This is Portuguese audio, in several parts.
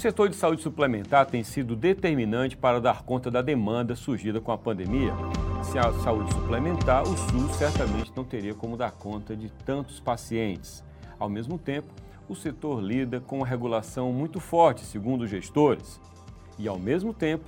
setor de saúde suplementar tem sido determinante para dar conta da demanda surgida com a pandemia. Se a saúde suplementar, o SUS certamente não teria como dar conta de tantos pacientes. Ao mesmo tempo, o setor lida com uma regulação muito forte, segundo os gestores. E, ao mesmo tempo,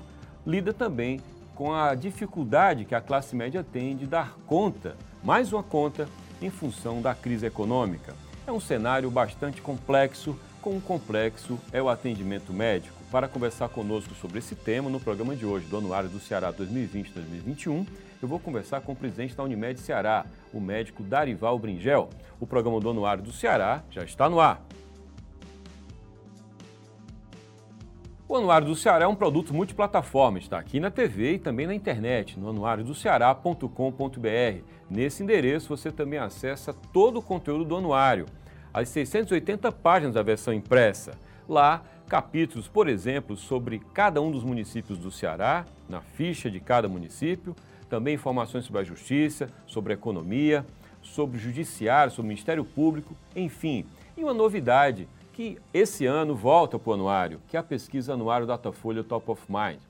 lida também com a dificuldade que a classe média tem de dar conta, mais uma conta, em função da crise econômica. É um cenário bastante complexo, um complexo é o atendimento médico. Para conversar conosco sobre esse tema, no programa de hoje do Anuário do Ceará 2020-2021, eu vou conversar com o presidente da Unimed Ceará, o médico Darival Bringel. O programa do Anuário do Ceará já está no ar. O Anuário do Ceará é um produto multiplataforma, está aqui na TV e também na internet, no anuariodoceará.com.br. Nesse endereço você também acessa todo o conteúdo do anuário, as 680 páginas da versão impressa. Lá, capítulos, por exemplo, sobre cada um dos municípios do Ceará, na ficha de cada município, também informações sobre a justiça, sobre a economia, sobre o judiciário, sobre o Ministério Público, enfim. E uma novidade, que esse ano volta para o anuário, que é a pesquisa anuário Datafolha Top of Mind.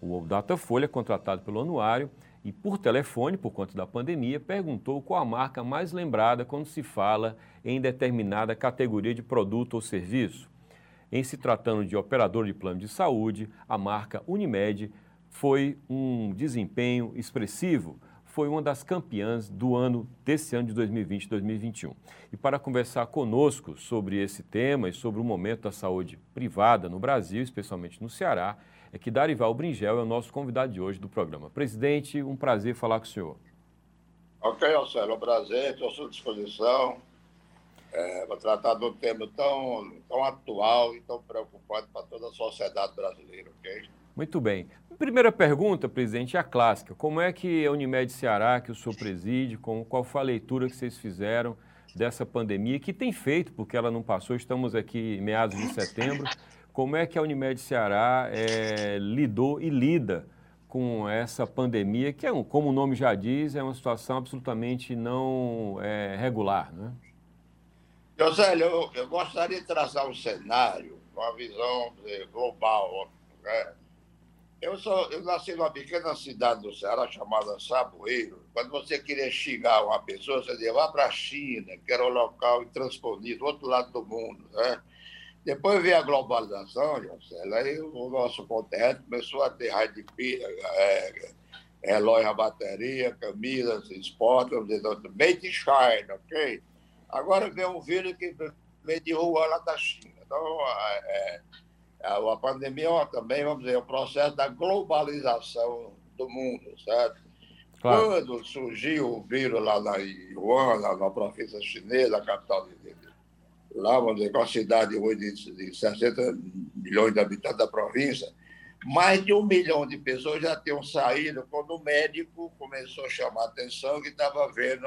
O Datafolha, contratado pelo anuário e por telefone, por conta da pandemia, perguntou qual a marca mais lembrada quando se fala em determinada categoria de produto ou serviço. Em se tratando de operador de plano de saúde, a marca Unimed foi um desempenho expressivo, foi uma das campeãs do ano desse ano de 2020 2021. E para conversar conosco sobre esse tema e sobre o momento da saúde privada no Brasil, especialmente no Ceará, é que Darival Bringel é o nosso convidado de hoje do programa. Presidente, um prazer falar com o senhor. Ok, Alcelo, é um prazer, estou à sua disposição. É, para tratar de um tema tão, tão atual e tão preocupante para toda a sociedade brasileira, ok? Muito bem. Primeira pergunta, presidente, é a clássica. Como é que a Unimed Ceará, que o senhor preside, com, qual foi a leitura que vocês fizeram dessa pandemia, que tem feito, porque ela não passou, estamos aqui em meados de setembro, como é que a Unimed Ceará é, lidou e lida com essa pandemia, que, é um, como o nome já diz, é uma situação absolutamente não é, regular, né? José, eu, eu gostaria de traçar um cenário, uma visão global, né? Eu, sou, eu nasci numa pequena cidade do Ceará chamada Saboeiro. Quando você queria xingar uma pessoa, você dizia, vá para a China, que era o local intransponível, outro lado do mundo. Né? Depois veio a globalização, José, aí o nosso continente começou a ter raio de pilha, é, relógio bateria, camisas, esporte, vamos dizer, made in China, ok? Agora vem um vírus que vem de rua lá da China. Então, é, a pandemia também, vamos dizer, é o processo da globalização do mundo, certo? Claro. Quando surgiu o vírus lá na Yuan, lá na província chinesa, a capital de, lá, vamos dizer, com a cidade hoje de 60 milhões de habitantes da província, mais de um milhão de pessoas já tinham saído quando o médico começou a chamar a atenção que estava vendo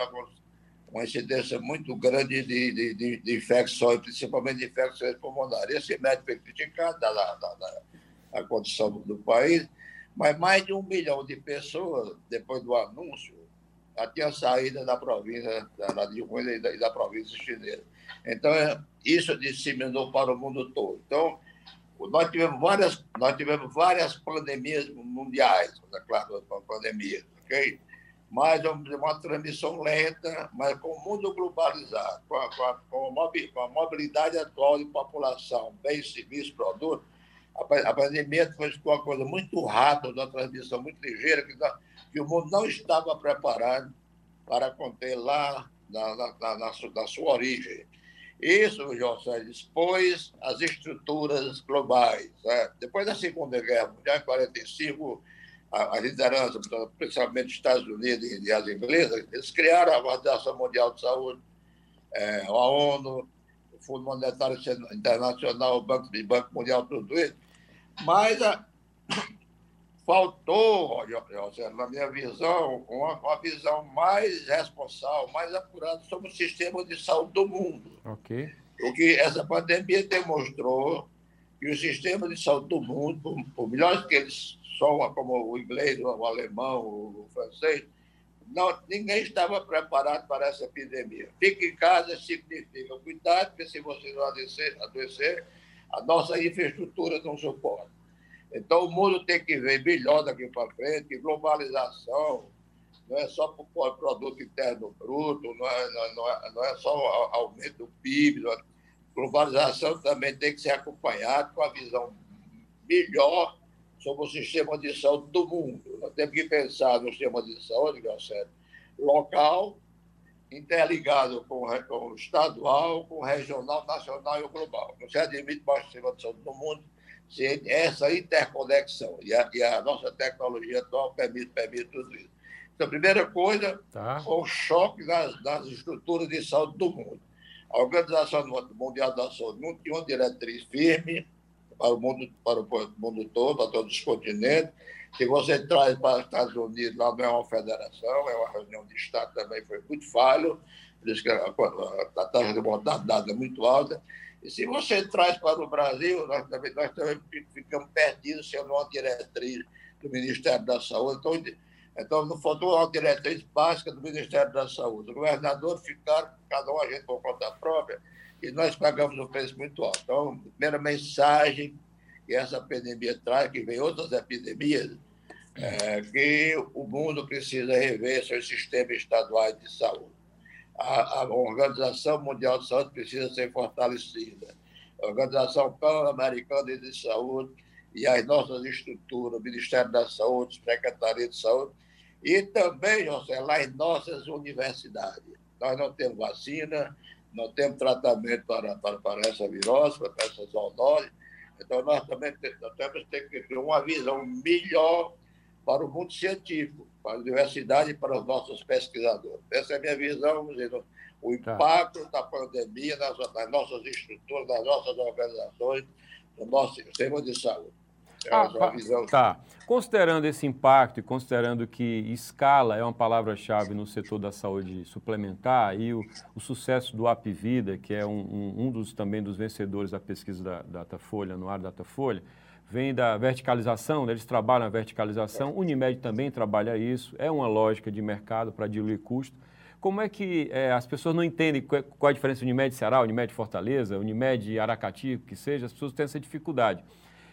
uma incidência muito grande de, de, de, de infecções, principalmente de infecções pulmonares. Esse médico foi criticado da, da, da, da condição do, do, país, mas mais de um milhão de pessoas, depois do anúncio, já tinha saído da província, da, da, da, da província chinesa. Então, é, isso disseminou para o mundo todo. Então, nós tivemos várias, nós tivemos várias pandemias mundiais, claro, pandemias, ok? Mas uma transmissão lenta, mas com o mundo globalizado, com a, com a, com a mobilidade atual de população, bens, serviços, produtos, a, pandemia foi uma coisa muito rápida, uma transmissão muito ligeira, que, que, o mundo não estava preparado para conter lá na, na, na, na sua, na sua origem. Isso, José, expôs as estruturas globais. Né? Depois da Segunda Guerra Mundial, em 1945, a, liderança, principalmente Estados Unidos e as inglesas, eles criaram a Organização Mundial de Saúde, é, a ONU, o Fundo Monetário Internacional, o Banco, o Banco Mundial, tudo isso. Mas a, faltou, na minha visão, uma, uma, visão mais responsável, mais apurada sobre o sistema de saúde do mundo. Okay. Porque essa pandemia demonstrou que o sistema de saúde do mundo, por, por melhores que eles só como o inglês, o alemão, o francês, não, ninguém estava preparado para essa epidemia. Fique em casa significa cuidado, porque se você não adoecer, adoecer A nossa infraestrutura não suporta. Então, o mundo tem que ver melhor daqui para frente, globalização não é só por produto interno bruto, não é, não é, não é só aumento do PIB. É, globalização também tem que ser acompanhada com a visão melhor sobre o sistema de saúde do mundo. Nós temos que pensar no sistema de saúde, Grosseto, local, interligado com, com o estadual, com o regional, nacional e o global. Não se admite mais sistema de saúde do mundo sem essa interconexão. E a, e a nossa tecnologia atual permite, permite tudo isso. Então, a primeira coisa, tá. o choque das, das estruturas de saúde do mundo. A Organização Mundial da Saúde não tinha uma diretriz firme para o mundo, para o mundo todo, para todos os continentes. Se você traz para os Estados Unidos, lá não é uma federação, é uma reunião de Estado também, foi muito falho, por isso que a, a, a taxa de mortalidade é muito alta. E se você traz para o Brasil, nós também, nós também ficamos perdidos sendo uma diretriz do Ministério da Saúde. Então, então não faltou uma diretriz básica do Ministério da Saúde. O governador ficaram, cada um a gente por conta própria, e nós pagamos um preço muito alto. Então, a primeira mensagem que essa pandemia traz, que vem outras epidemias, é que o mundo precisa rever seus sistemas estaduais de saúde a, a Organização Mundial de Saúde precisa ser fortalecida. A Organização Pan-Americana de Saúde e as nossas estruturas, o Ministério da Saúde, Secretaria de Saúde, e também, José, lá em nossas universidades. Nós não temos vacina, não temos tratamento para, para, para essa virose, para essa zoonose, então nós também nós temos que ter uma visão melhor para o mundo científico, para a universidade e para os nossos pesquisadores. Essa é a minha visão, o tá. impacto tá. da pandemia nas, nas, nossas estruturas, nas nossas organizações, no nosso sistema de saúde. É ah, uma visão. Tá. Considerando esse impacto e considerando que escala é uma palavra-chave no setor da saúde suplementar e o, o sucesso do Apvida, que é um, um, um, dos também dos vencedores da pesquisa da Datafolha, no ar Datafolha, vem da verticalização, né? eles trabalham a verticalização, o Unimed também trabalha isso, é uma lógica de mercado para diluir custo. Como é que é, as pessoas não entendem qual, qual é a diferença Unimed Ceará, Unimed Fortaleza, Unimed Aracati, que seja, as pessoas têm essa dificuldade.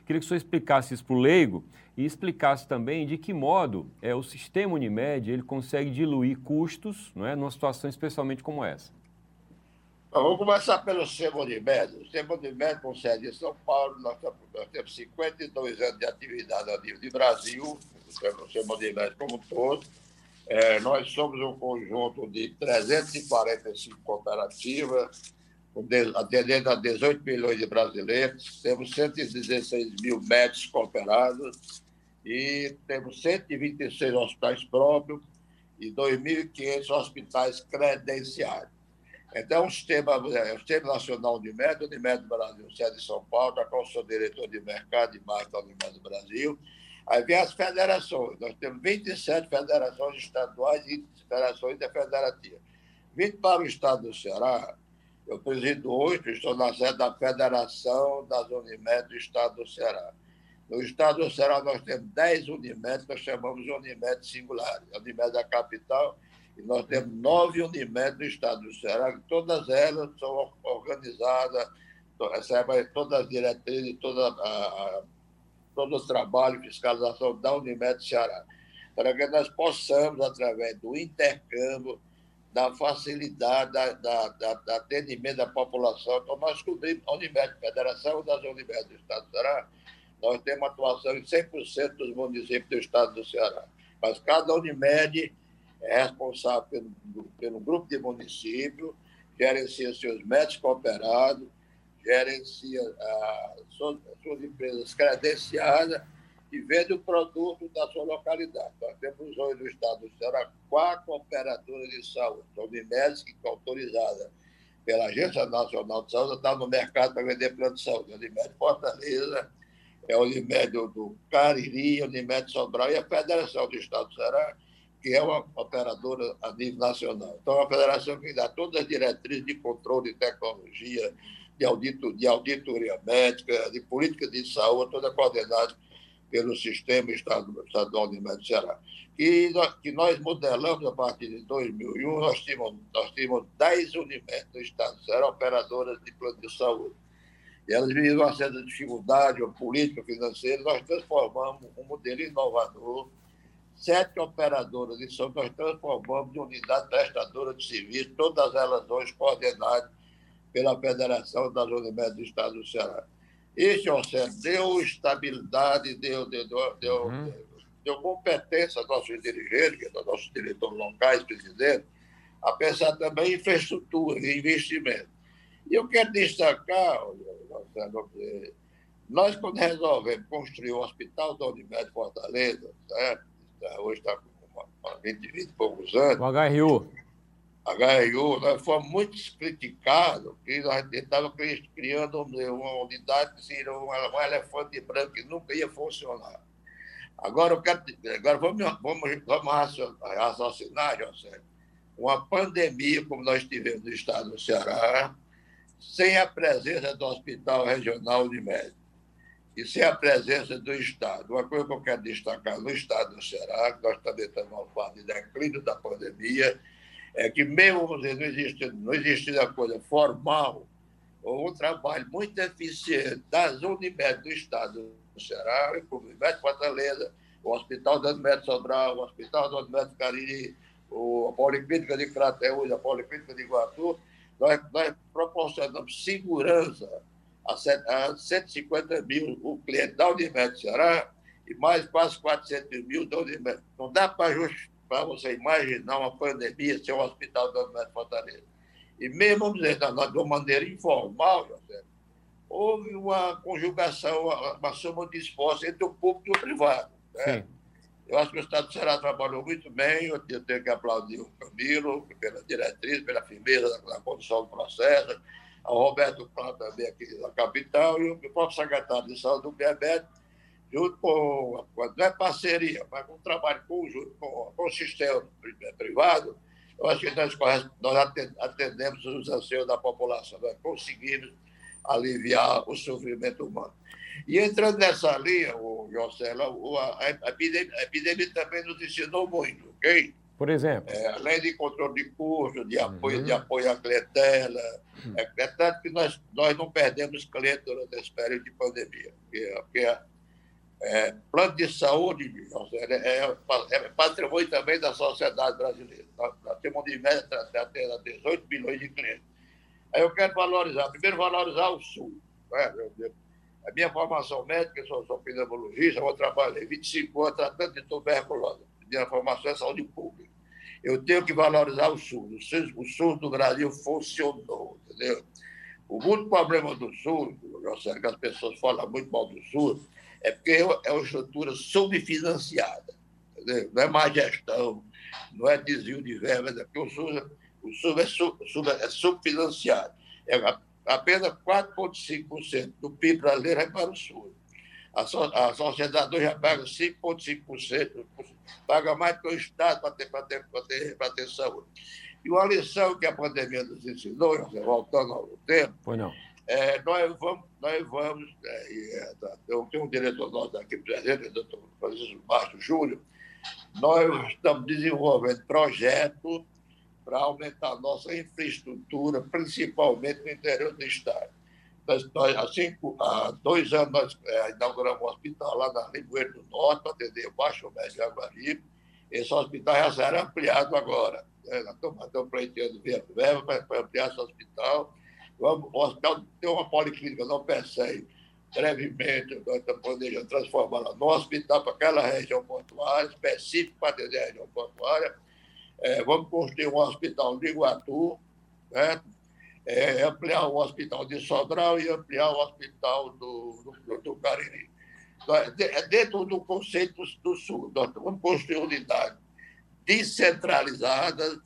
Queria que o senhor explicasse isso para o leigo e explicasse também de que modo é, o sistema Unimed ele consegue diluir custos não é, numa situação especialmente como essa. Vamos começar pelo de Médio. O de Médio, com sede em São Paulo, nós, nós, temos 52 anos de atividade a nível de Brasil, o de Médio como um todo. É, nós somos um conjunto de 345 cooperativas, atendendo a 18 milhões de brasileiros, temos 116 mil médicos cooperados e temos 126 hospitais próprios e 2.500 hospitais credenciados. Então, o sistema, é, o sistema nacional de médio, Unimed Brasil, sede de São Paulo, da qual sou diretor de mercado e marca da Unimed Brasil. Aí vem as federações. Nós temos 27 federações estaduais e federações federativas. Vindo para o estado do Ceará, eu presido hoje, estou na sede da Federação das Unimed do estado do Ceará. No estado do Ceará, nós temos 10 Unimed, nós chamamos de Unimed singulares. A Unimed da capital e nós temos nove Unimed do estado do Ceará, todas elas são organizadas, recebem todas as diretrizes, toda a, todo o trabalho fiscalização da Unimed do Ceará, para que nós possamos, através do intercâmbio, da facilidade da, da, da, da atendimento da população. Então, nós cobrimos a Unimed, Federação das Unimed do Estado do Ceará, nós temos atuação em 100% dos municípios do Estado do Ceará. Mas cada Unimed é responsável pelo, pelo grupo de município, gerencia seus médicos cooperados, gerencia ah, suas, suas, empresas credenciadas e vende o produto da sua localidade. Nós temos hoje no estado do Ceará quatro operadoras de saúde, médicos que estão autorizadas pela Agência Nacional de Saúde, está no mercado para vender plano de saúde. Unimed Fortaleza, é Unimed do Cariri, a Unimed Sobral e a Federação do Estado do Ceará, que é uma operadora a nível nacional. Então, é uma federação que dá todas as diretrizes de controle de tecnologia, de, audito, de auditoria médica, de política de saúde, toda coordenada pelo sistema estadual de médico Ceará. Nós, que nós modelamos a partir de 2001, nós tínhamos, nós tínhamos 10 Unimed no estado, eram operadoras de plano de saúde. e elas viviam uma certa dificuldade política, financeira, nós transformamos um modelo inovador. Sete operadoras de São nós transformamos de unidade prestadora de serviço, todas elas hoje coordenadas pela Federação das Unimed do Estado do Ceará. Este Orçamento deu estabilidade, deu, deu, deu, deu, uhum. deu competência aos nossos dirigentes, aos nossos diretores locais, presidentes, a pensar também em infraestrutura, em investimento. E eu quero destacar, nós, quando resolvemos construir o Hospital da Unimed Fortaleza, certo? hoje está com 20, 20 e poucos anos. O HRU. HRU, nós fomos muito criticados, que nós estávamos criando uma unidade que seria um, elefante branco que nunca ia funcionar. Agora, quero, agora vamos, vamos, vamos raciocinar, José, uma pandemia como nós tivemos no estado do Ceará, sem a presença do Hospital Regional de Médicos e sem a presença do Estado. Uma coisa que eu quero destacar no estado do Ceará, que nós também estamos ao fase de declínio da pandemia, é que mesmo não existindo, não existindo a coisa formal, um trabalho muito eficiente das Unimed do Estado do Ceará, como Unimed Fortaleza, o Hospital da Unimed Sobral, o Hospital da Unimed Cariri, a Policlínica de Crateús, a Policlínica de Iguatu, nós, nós proporcionamos segurança a, a 150 mil o cliente da Unimed Ceará e mais quase 400 mil da Unimed. Não dá para você imaginar uma pandemia sem o hospital da Unimed Fortaleza. E mesmo, dizer, de uma maneira informal, José, houve uma conjugação, uma soma de esforço entre o público e o privado. Né? Eu acho que o Estado do Ceará trabalhou muito bem, eu tenho que aplaudir o Camilo pela diretriz, pela firmeza na condução do processo, ao Roberto Plano também aqui da capital e o próprio secretário de saúde do Bebeto, junto com, não é parceria, mas com um trabalho conjunto com, com o sistema privado, eu acho que nós, nós atendemos os anseios da população, nós conseguimos aliviar o sofrimento humano. E entrando nessa linha, o Jocela, a, epidemia, a epidemia também nos ensinou muito, ok? Por exemplo? É, além de controle de custo, de apoio, uhum. de apoio à clientela. Uhum. É, é, tanto que nós, nós não perdemos clientes durante esse período de pandemia. Porque, porque é, é plano de saúde é, é, é, patrimônio também da sociedade brasileira. Nós, nós temos de média até 18 milhões de clientes. Aí eu quero valorizar, primeiro valorizar o SUS. Né? A minha formação médica, eu sou, sou pneumologista, eu trabalhei 25 anos tratando de tuberculose. Minha formação é saúde pública. Eu tenho que valorizar o SUS. O SUS, o do Brasil funcionou, entendeu? O único problema do SUS, eu sei que as pessoas falam muito mal do SUS, é porque é uma estrutura subfinanciada. Não é má gestão, não é desvio de verbas, é porque o SUS, o SUS é, sub, sub, é subfinanciado. É apenas 4,5% do PIB brasileiro é para o SUS. A, so, a sociedade hoje já paga 5,5%, paga mais que o Estado para ter, ter, ter, ter saúde. E uma lição que a pandemia nos ensinou, voltando ao tempo, Foi não. É, nós vamos, nós vamos é, é, tá, eu tenho um diretor nosso aqui presente, o doutor Francisco Baixo Júlio, nós estamos desenvolvendo projetos para aumentar a nossa infraestrutura, principalmente no interior do Estado. Nós, nós, há, cinco, há dois anos, nós é, inauguramos um hospital lá na Limoeiro do Norte, para atender o Baixo Médio de Aguaribe. Esse hospital já será ampliado agora. Né? Nós estamos, estamos pleiteando verba para ampliar esse hospital. O hospital tem uma policlínica não percebe. Brevemente, nós estamos planejando transformá-la no hospital para aquela região portuária, específico para atender a região portuária é, vamos construir um hospital de Iguatu, né? É, ampliar o hospital de Sobral e ampliar o hospital do, do, do Cariri. Então, é, é dentro do conceito do Sul, nós vamos construir unidades descentralizadas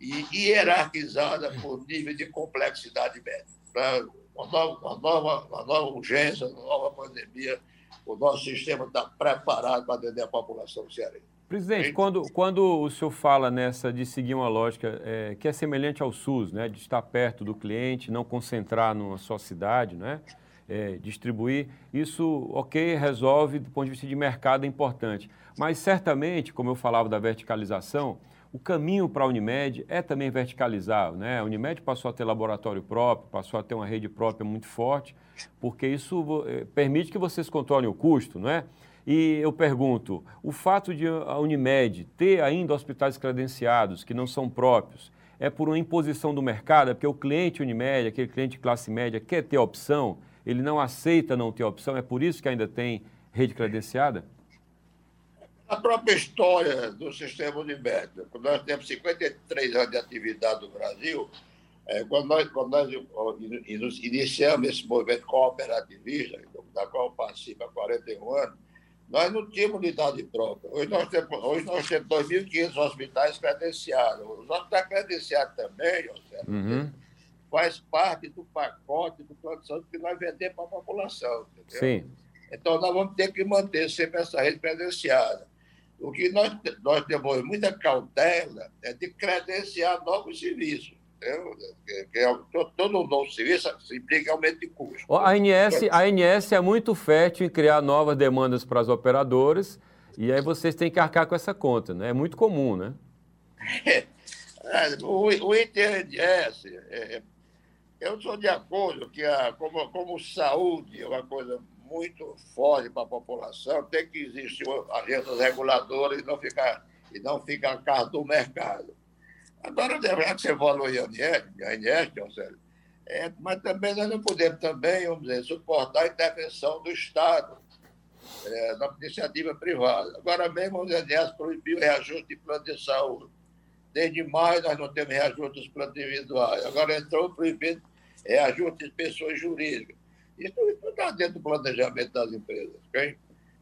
e hierarquizadas por nível de complexidade médica. Né? Uma nova, uma, nova, uma nova urgência, uma nova pandemia, o nosso sistema está preparado para atender a população cearense. Presidente, quando, quando o senhor fala nessa de seguir uma lógica é, que é semelhante ao SUS, né, de estar perto do cliente, não concentrar numa só cidade, né, é, distribuir, isso, ok, resolve do ponto de vista de mercado é importante. Mas certamente, como eu falava da verticalização, o caminho para a Unimed é também verticalizar. Né? A Unimed passou a ter laboratório próprio, passou a ter uma rede própria muito forte, porque isso eh, permite que vocês controlem o custo, não é? E eu pergunto, o fato de a Unimed ter ainda hospitais credenciados que não são próprios, é por uma imposição do mercado, é porque o cliente Unimed, aquele cliente de classe média, quer ter opção, ele não aceita não ter opção, é por isso que ainda tem rede credenciada? A própria história do sistema Unimed. Nós temos 53 anos de atividade no Brasil. É, quando, nós, quando nós iniciamos esse movimento cooperativista, da qual participa há 41 anos, nós não tínhamos unidade própria. Hoje nós temos, hoje nós temos 2.500 hospitais credenciados. Os hospitais credenciados também, uhum. faz parte do pacote do plano de saúde que nós vendemos para a população. Entendeu? Sim. Então, nós vamos ter que manter sempre essa rede credenciada. O que nós, nós temos muita cautela é de credenciar novos serviços. É, todo novo serviço implica aumento de custo. A ANS, a ANS é muito fértil em criar novas demandas para as operadoras e aí vocês têm que arcar com essa conta, né? É muito comum, né? É, o, o ITNS, é, eu sou de acordo que a, como, como saúde é uma coisa muito forte para a população, tem que existir agências reguladoras e não ficar, e não ficar a cargo do mercado. Agora, já que você falou em ANS, Marcelo, é, mas também nós não podemos também, vamos dizer, suportar a intervenção do Estado é, na iniciativa privada. Agora mesmo o ANS proibiu o reajuste de plano de saúde. Desde maio nós não temos reajuste dos planos individuais. Agora entrou proibido reajuste de pessoas jurídicas. Isso está dentro do planejamento das empresas. Okay?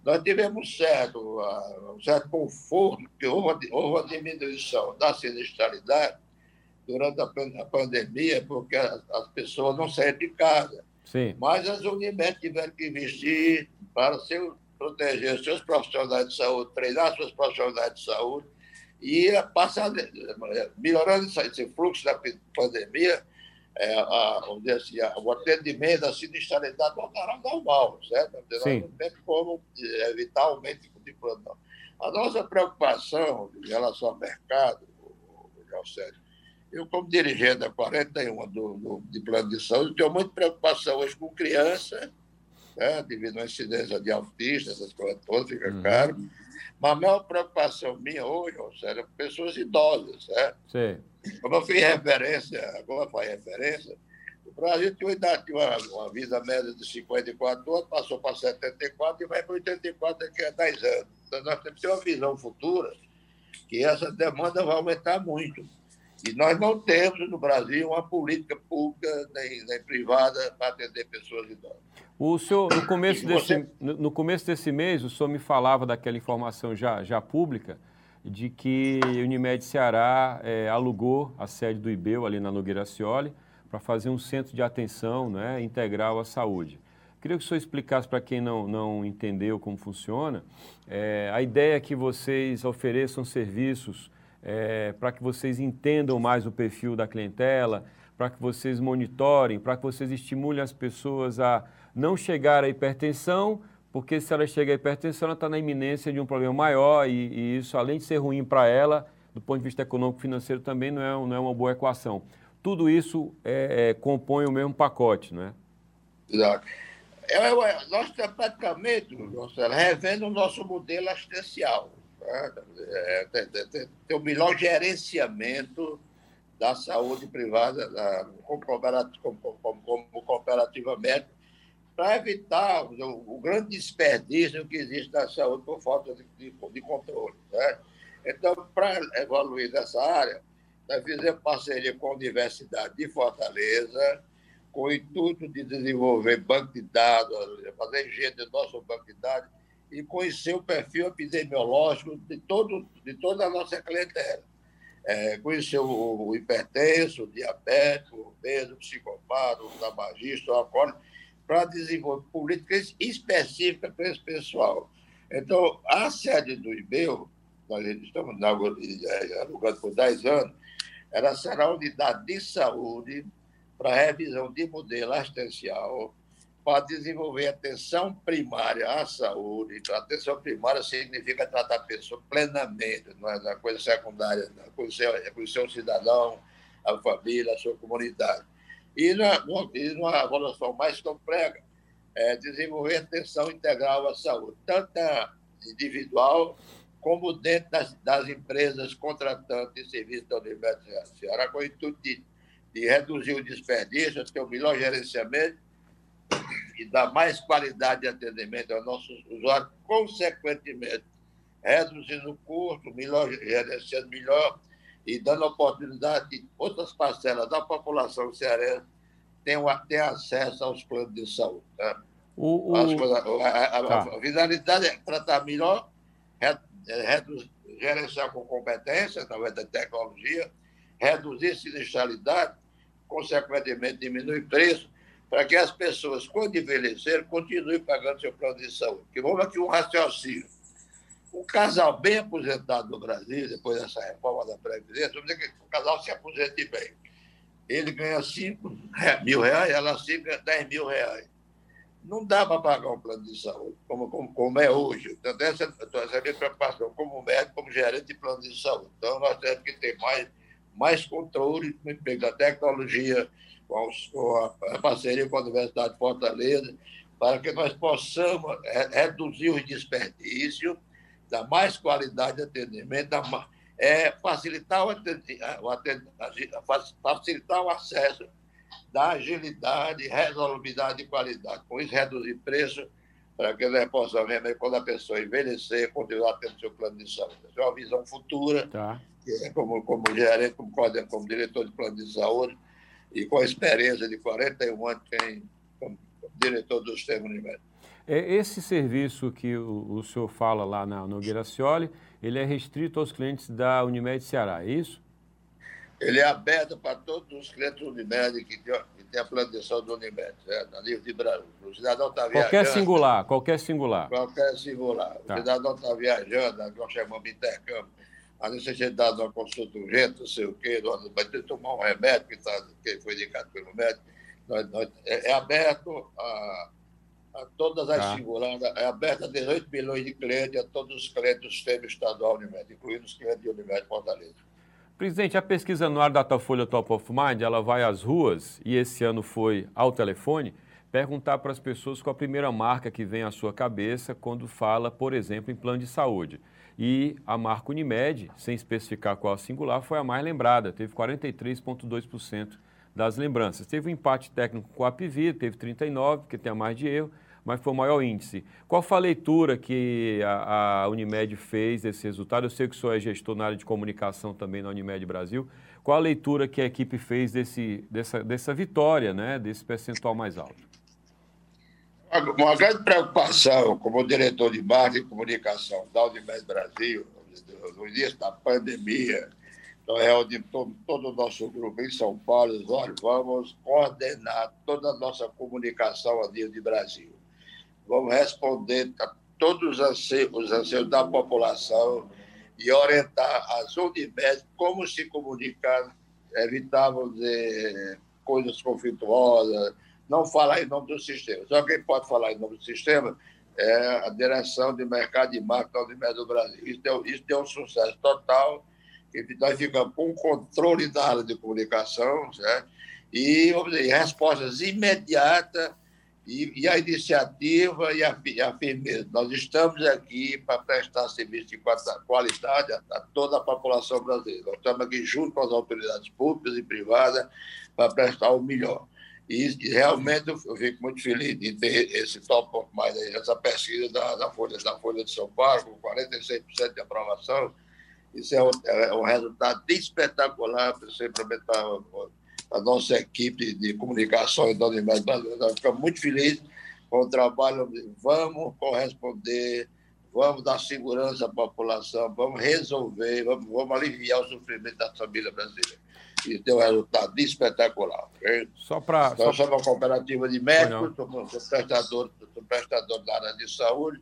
Nós tivemos certo, uh, um certo conforto, porque houve, houve uma diminuição da sinistralidade durante a, a pandemia, porque as, as, pessoas não saíram de casa. Sim. Mas as Unimed tiveram que investir para seu, proteger seus profissionais de saúde, treinar seus profissionais de saúde e passar, melhorando esse fluxo da pandemia, é, a, vamos dizer assim, a, o atendimento, a sinistralidade voltará normal, certo? Sim. Não tem como é, evitar aumento de plantão. A nossa preocupação em relação ao mercado, José, eu, como dirigente da 41 do, do, de plano de saúde, tenho muita preocupação hoje com criança, né, devido à incidência de autistas, essas coisas todas, fica uhum. caro. Mas a maior preocupação minha hoje, José, é com pessoas idosas, certo? Sim. Como eu fiz referência, agora faz referência, o Brasil tinha uma, uma vida média de 54 anos, passou para 74 e vai para 84 daqui a 10 anos. Então, nós temos que ter uma visão futura que essa demanda vai aumentar muito. E nós não temos no Brasil uma política pública nem, nem privada para atender pessoas idosas. O senhor, no começo, desse, no começo desse mês, o senhor me falava daquela informação já, já pública de que Unimed Ceará é, alugou a sede do IBEU ali na Nogueira Cioli para fazer um centro de atenção né, integral à saúde. Queria que o senhor explicasse para quem não, não entendeu como funciona. É, a ideia é que vocês ofereçam serviços é, para que vocês entendam mais o perfil da clientela, para que vocês monitorem, para que vocês estimulem as pessoas a não chegar à hipertensão, porque se ela chega à hipertensão, ela está na iminência de um problema maior e, e isso, além de ser ruim para ela, do ponto de vista econômico-financeiro, também não é, não é uma boa equação. Tudo isso é, é, compõe o mesmo pacote, não é? Exato. É, é, nós praticamente, Marcelo, revendo o nosso modelo assistencial. Né? O melhor gerenciamento da saúde privada, da, como, como, como, como cooperativa médica, para evitar o, o, grande desperdício que existe na saúde por falta de, de, de controle. Né? Então, para evoluir nessa área, nós fizemos parceria com a Universidade de Fortaleza, com o intuito de desenvolver banco de dados, fazer engenho do nosso banco de dados e conhecer o perfil epidemiológico de, todo, de toda a nossa clientela. É, conhecer o, o hipertenso, o diabético, o obeso, o psicopata, o tabagista, o alcoólico, para desenvolver políticas específicas para esse pessoal. Então, a sede do IBEU, nós estamos é, alugando por 10 anos, ela será a unidade de saúde para revisão de modelo assistencial, para desenvolver atenção primária à saúde. Então, atenção primária significa tratar a pessoa plenamente, não é da coisa secundária, não. É conhecer o cidadão, a família, a sua comunidade. E, na, e numa evolução mais complexa, é desenvolver atenção integral à saúde, tanto individual como dentro das, das empresas contratantes de serviços da Universidade de Ceará, com o intuito de, de reduzir o desperdício, ter o melhor gerenciamento e dar mais qualidade de atendimento aos nossos usuários, consequentemente, reduzindo o custo, melhor, gerenciando melhor e dando oportunidade de outras parcelas da população cearense tenham, tenham acesso aos planos de saúde. Né? O, o... Coisas, a, a, tá. a, finalidade é tratar melhor, reduzir, gerenciar com competência, através da tecnologia, reduzir sinistralidade, consequentemente diminuir preço, para que as pessoas, quando envelhecer, continuem pagando seu plano de saúde. Que vamos aqui um raciocínio. Um casal bem aposentado no Brasil, depois dessa reforma da Previdência, vamos dizer que o casal se aposente bem. Ele ganha 5 mil reais, ela se ganha 10 mil reais. Não dá para pagar um plano de saúde, como, como, como é hoje. Então, essa, essa é a minha preocupação, como médico, como gerente de plano de saúde. Então, nós temos que ter mais, mais controle no emprego da tecnologia, com a parceria com a Universidade de Fortaleza, para que nós possamos reduzir o desperdício, dar mais qualidade de atendimento, é, facilitar, o atendimento, facilitar o acesso, dar agilidade, resolvibilidade e qualidade. Com isso, reduzir preço, para que nós possamos, quando a pessoa envelhecer, continuar tendo seu plano de saúde. Essa é uma visão futura, tá. que é como, como gerente, como, como diretor de plano de saúde, e com a experiência de 41 anos como diretor do sistema Unimed. É esse serviço que o, o senhor fala lá na Nogueira Cioli, ele é restrito aos clientes da Unimed Ceará, é isso? Ele é aberto para todos os clientes da Unimed que tem, que tem a plantação do Unimed, certo? a nível de Brasil. O cidadão está viajando. Qualquer singular, qualquer singular. Qualquer singular. Tá. O cidadão está viajando, nós chamamos de intercâmbio a necessidade de uma consulta urgente, não sei o quê, vai ter que tomar um remédio que, tá, que foi indicado pelo médico. Nós, nós, é, é, aberto a, a todas as tá. singulares, é aberto a 18 milhões de clientes, a todos os clientes do sistema estadual Unimed, incluindo os clientes de Unimed Fortaleza. Presidente, a pesquisa anual Datafolha Top of Mind, ela vai às ruas, e esse ano foi ao telefone, perguntar para as pessoas qual a primeira marca que vem à sua cabeça quando fala, por exemplo, em plano de saúde. E a marca Unimed, sem especificar qual a singular, foi a mais lembrada, teve 43,2% das lembranças. Teve um empate técnico com a Apivir, teve 39%, porque tem a mais de erro, mas foi o maior índice. Qual foi a leitura que a, a, Unimed fez desse resultado? Eu sei que o senhor é gestor na área de comunicação também na Unimed Brasil. Qual a leitura que a equipe fez desse, dessa, dessa vitória, né, desse percentual mais alto? Uma grande preocupação como diretor de marketing e comunicação da Unimed Brasil, no início da pandemia, nós reunimos todo, o nosso grupo em São Paulo, nós vamos coordenar toda a nossa comunicação a nível de Brasil. Vamos responder a todos os anseios, os anseios da população e orientar as Unimed como se comunicar, evitar, dizer, coisas conflituosas, não falar em nome do sistema. Só quem pode falar em nome do sistema é a direção de mercado de marketing da Unimed do Brasil. Isso deu, isso deu um sucesso total, que nós ficamos com controle da área de comunicação, certo? E, vamos dizer, respostas imediatas e, e, a iniciativa e a, a firmeza. Nós estamos aqui para prestar serviço de qualidade a, a, toda a população brasileira. Nós estamos aqui junto com as autoridades públicas e privadas para prestar o melhor. E, realmente eu, fico muito feliz de ter esse top mais essa pesquisa da, da, Folha, da Folha de São Paulo, com 46% de aprovação. Isso é um, é um resultado espetacular, principalmente para a nossa equipe de comunicação e da Universidade Nós ficamos muito felizes com o trabalho. Vamos corresponder, vamos dar segurança à população, vamos resolver, vamos, vamos aliviar o sofrimento da família brasileira e deu um resultado espetacular. Okay? Só para. Nós só... somos uma cooperativa de médicos, somos prestador, prestador da área de saúde,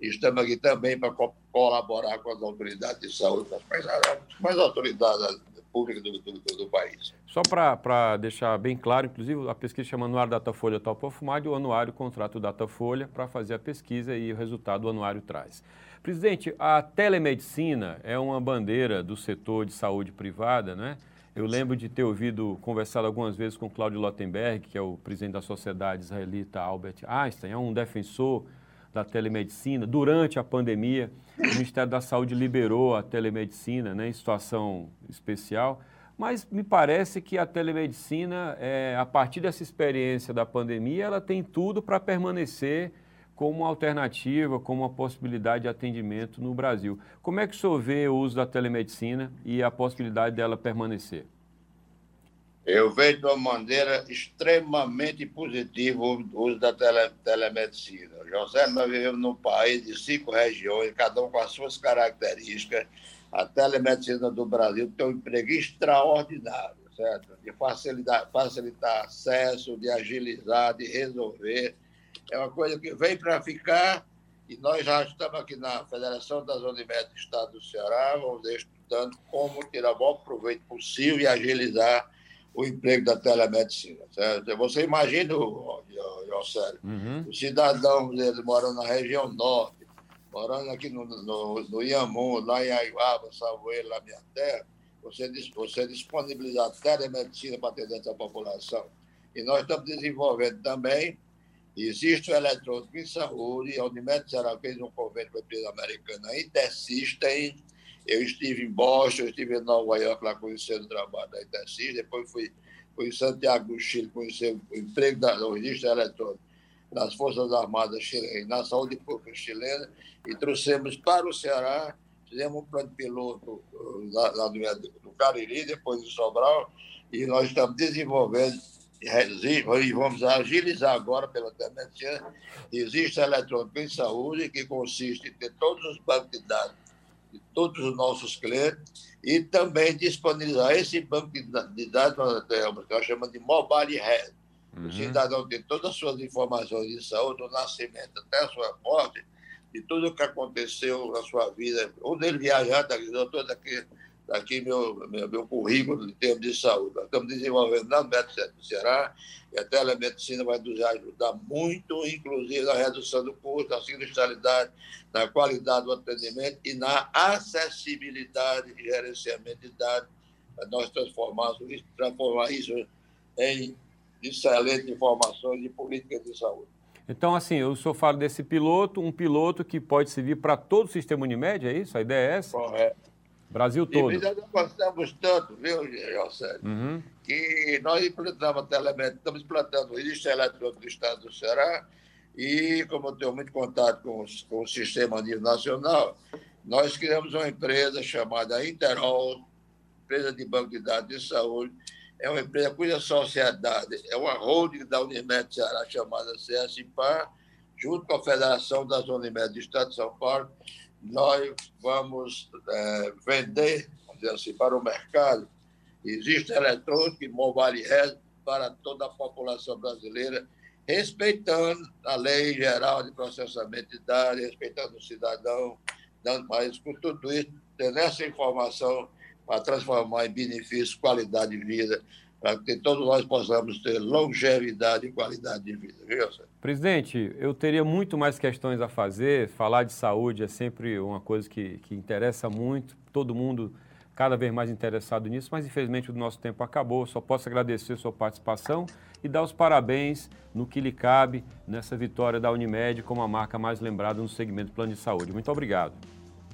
estamos aqui também para co colaborar com as autoridades de saúde, com as autoridades públicas do, do, do país. Só para deixar bem claro, inclusive a pesquisa chama Anuário Datafolha Top of Mind e o anuário contrato Datafolha para fazer a pesquisa e o resultado o anuário traz. Presidente, a telemedicina é uma bandeira do setor de saúde privada, né? Eu lembro de ter ouvido, conversado algumas vezes com Cláudio Lottenberg, que é o presidente da Sociedade Israelita Albert Einstein, é um defensor da telemedicina. Durante a pandemia, o Ministério da Saúde liberou a telemedicina né, em situação especial. Mas me parece que a telemedicina, é, a partir dessa experiência da pandemia, ela tem tudo para permanecer como uma alternativa, como uma possibilidade de atendimento no Brasil. Como é que o senhor vê o uso da telemedicina e a possibilidade dela permanecer? Eu vejo de uma maneira extremamente positiva o uso da tele, telemedicina. José, nós vivemos num país de cinco regiões, cada um com as suas características a telemedicina do Brasil tem um emprego extraordinário, certo? De facilitar, facilitar acesso, de agilizar, de resolver. É uma coisa que vem para ficar e nós já estamos aqui na Federação das Unimed do Estado do Ceará, vamos estudando como tirar o maior proveito possível e agilizar o emprego da telemedicina. Certo? Você imagina, José, uhum. o cidadão ele mora na região norte, morando aqui no, no, no lá em Aiuaba, Savoeiro, na minha terra, você, você disponibilizar telemedicina para atender essa população. E nós estamos desenvolvendo também, existe o eletrônico em saúde, a Unimed Ceará fez um convênio com a empresa americana Intersystem, eu estive em Boston, eu estive em Nova York lá conhecendo o trabalho da Intersystem, depois fui, fui em Santiago do Chile conhecer o emprego da, do registro eletrônico nas Forças Armadas chilenas, na saúde pública chilena, e trouxemos para o Ceará, fizemos um plano piloto uh, lá, lá do, Cariri, depois do Sobral, e nós estamos desenvolvendo e vamos agilizar agora pela telemedicina. Existe a eletrônica em saúde, que consiste em ter todos os bancos de dados de todos os nossos clientes e também disponibilizar esse banco de dados que nós chamamos de Mobile Health Uhum. O cidadão tem todas as suas informações de saúde, do nascimento até a sua morte, de tudo o que aconteceu na sua vida. Onde ele viajar, está aqui, doutor, daqui, daqui meu, meu, meu currículo em termos de saúde. Nós estamos desenvolvendo na Médica do Ceará e a telemedicina vai nos ajudar muito, inclusive na redução do custo, na sinistralidade, na qualidade do atendimento e na acessibilidade e gerenciamento de dados, para nós transformarmos, transformar isso em excelentes informações de políticas de saúde. Então, assim, o senhor fala desse piloto, um piloto que pode servir para todo o sistema Unimed, é isso? A ideia é essa? Correto. Brasil todo. E nós gostamos tanto, viu, José, uhum. que nós implantamos telemedicina, estamos implantando o registro eletrônico do Estado do Ceará e, como eu tenho muito contato com, com o sistema a nível nacional, nós criamos uma empresa chamada Interol, empresa de banco de dados de saúde, é uma empresa cuja sociedade é uma holding da Unimed Ceará chamada CSPAR, junto com a Federação das Unimed do Estado de São Paulo, nós vamos é, vender, assim, para o mercado. Existe eletrônico e mobile health para toda a população brasileira, respeitando a lei geral de processamento de dados, respeitando o cidadão, dando mais com tudo isso, tendo essa informação para transformar em benefício, qualidade de vida, para que todos nós possamos ter longevidade e qualidade de vida. Viu, Presidente, eu teria muito mais questões a fazer. Falar de saúde é sempre uma coisa que, que interessa muito, todo mundo cada vez mais interessado nisso, mas infelizmente o nosso tempo acabou. Só posso agradecer a sua participação e dar os parabéns no que lhe cabe nessa vitória da Unimed como a marca mais lembrada no segmento plano de saúde. Muito obrigado.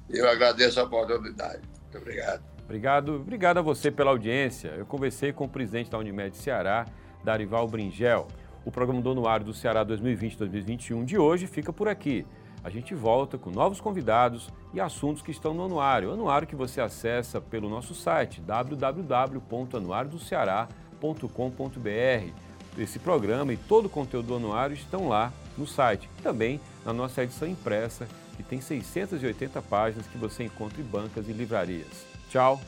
Eu agradeço a oportunidade. Muito obrigado. Obrigado, obrigado a você pela audiência. Eu conversei com o presidente da Unimed Ceará, Darival Bringel. O programa do Anuário do Ceará 2020-2021 de hoje fica por aqui. A gente volta com novos convidados e assuntos que estão no anuário. Anuário que você acessa pelo nosso site www.anuariodoceará.com.br. Esse programa e todo o conteúdo do anuário estão lá no site. Também na nossa edição impressa, que tem 680 páginas que você encontra em bancas e livrarias. Tchau.